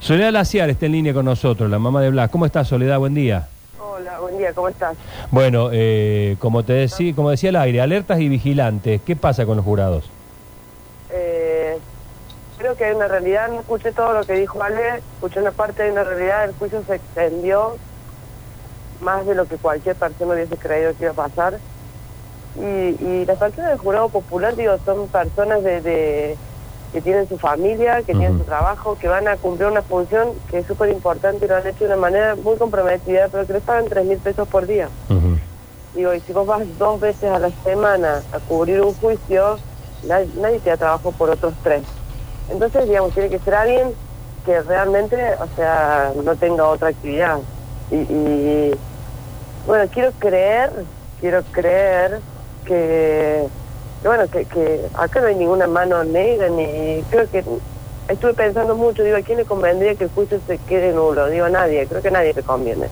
Soledad Laciar está en línea con nosotros, la mamá de Blas. ¿Cómo estás, Soledad? Buen día. Hola, buen día, ¿cómo estás? Bueno, eh, como te decía, como decía el aire, alertas y vigilantes. ¿Qué pasa con los jurados? Eh, creo que hay una realidad, no escuché todo lo que dijo Ale, escuché una parte de una realidad, el juicio se extendió más de lo que cualquier persona hubiese creído que iba a pasar. Y, y las personas del jurado popular, digo, son personas de, de- que tienen su familia, que tienen su trabajo, que van a cumplir una función que es súper importante y lo han hecho de una manera muy comprometida, pero que les pagan tres mil pesos por día. Ujú. Digo, y si vos vas dos veces a la semana a cubrir un juicio, nadie, nadie te da trabajo por otros tres. Entonces, digamos, tiene que ser alguien que realmente, o sea, no tenga otra actividad. Y, y, bueno, quiero creer, quiero creer que, que, bueno, que, que acá no hay ninguna mano negra, ni creo que estuve pensando mucho, digo, ¿a quién le convendría que el juicio se quede nulo? Digo, a nadie, creo que a nadie le conviene.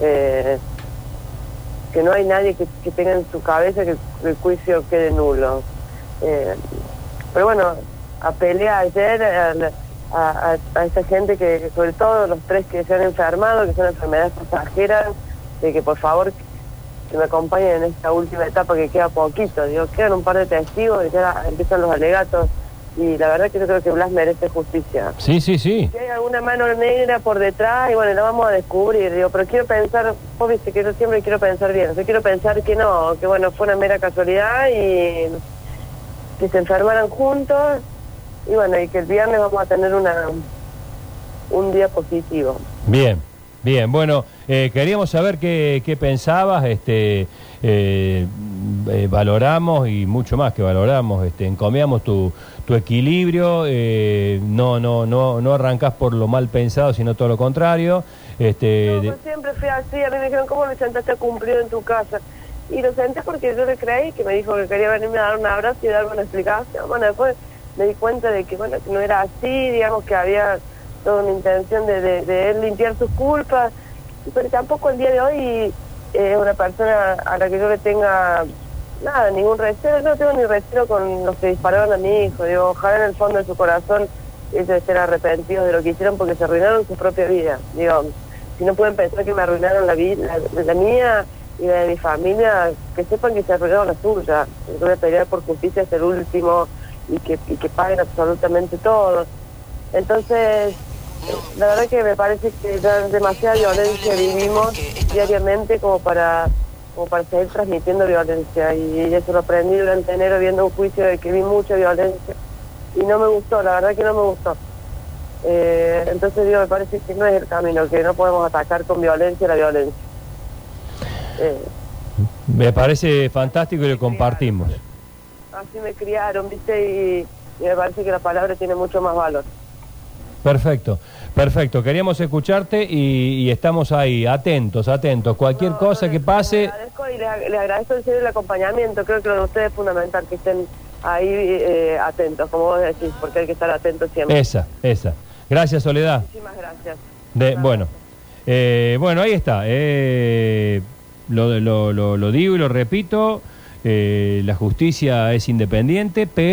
Eh, que no hay nadie que, que tenga en su cabeza que el juicio quede nulo. Eh, pero bueno, apelé ayer a, a, a, a esta gente que, sobre todo los tres que se han enfermado, que son enfermedades pasajeras, de que por favor que me acompañen en esta última etapa que queda poquito. Digo, quedan un par de testigos y ya empiezan los alegatos. Y la verdad que yo creo que Blas merece justicia. Sí, sí, sí. Si hay alguna mano negra por detrás, y bueno, la vamos a descubrir, digo, pero quiero pensar, vos viste que yo siempre quiero pensar bien, yo quiero pensar que no, que bueno, fue una mera casualidad y que se enfermaran juntos, y bueno, y que el viernes vamos a tener una un día positivo. Bien, bien. Bueno, eh, queríamos saber qué, qué pensabas, este, eh, eh, valoramos y mucho más que valoramos, este, encomiamos tu, tu equilibrio, eh, no, no, no, no arrancás por lo mal pensado, sino todo lo contrario. Este, No, yo siempre fui así, a mí me dijeron, ¿cómo lo sentaste a cumplir en tu casa? Y lo senté porque yo le creí, que me dijo que quería venirme a dar un abrazo y darme una explicación. Bueno, después me di cuenta de que, bueno, que no era así, digamos que había toda una intención de, de, de limpiar sus culpas, pero tampoco el día de hoy eh, es una persona a la que yo le tenga nada, ningún recelo, no tengo ni recelo con los que dispararon a mi hijo, digo, ojalá en el fondo de su corazón ellos estén arrepentidos de lo que hicieron porque se arruinaron su propia vida, digo, si no pueden pensar que me arruinaron la vida, la, la mía y la de mi familia, que sepan que se arruinaron la suya, yo voy a pelear por justicia hasta el último y que, y que paguen absolutamente todo. Entonces, la verdad que me parece que ya demasiada violencia vivimos diariamente como para como para seguir transmitiendo violencia y eso lo aprendí durante enero viendo un juicio de que vi mucha violencia y no me gustó, la verdad que no me gustó. Eh, entonces digo, me parece que no es el camino, que no podemos atacar con violencia la violencia. Eh, me parece fantástico y lo compartimos. así me criaron, ¿viste? Y, y me parece que la palabra tiene mucho más valor. Perfecto, perfecto. Queríamos escucharte y, y estamos ahí, atentos, atentos. Cualquier No, cosa no, que pase, Les agradezco y les agradezco en serio el acompañamiento. Creo que lo de ustedes es fundamental que estén ahí eh, atentos, como vos decís, porque hay que estar atentos siempre. esa, esa. Gracias, Soledad. Muchísimas gracias. De, bueno, eh, bueno, ahí está. eh, lo, lo, lo, lo digo y lo repito, eh, la justicia es independiente, pero...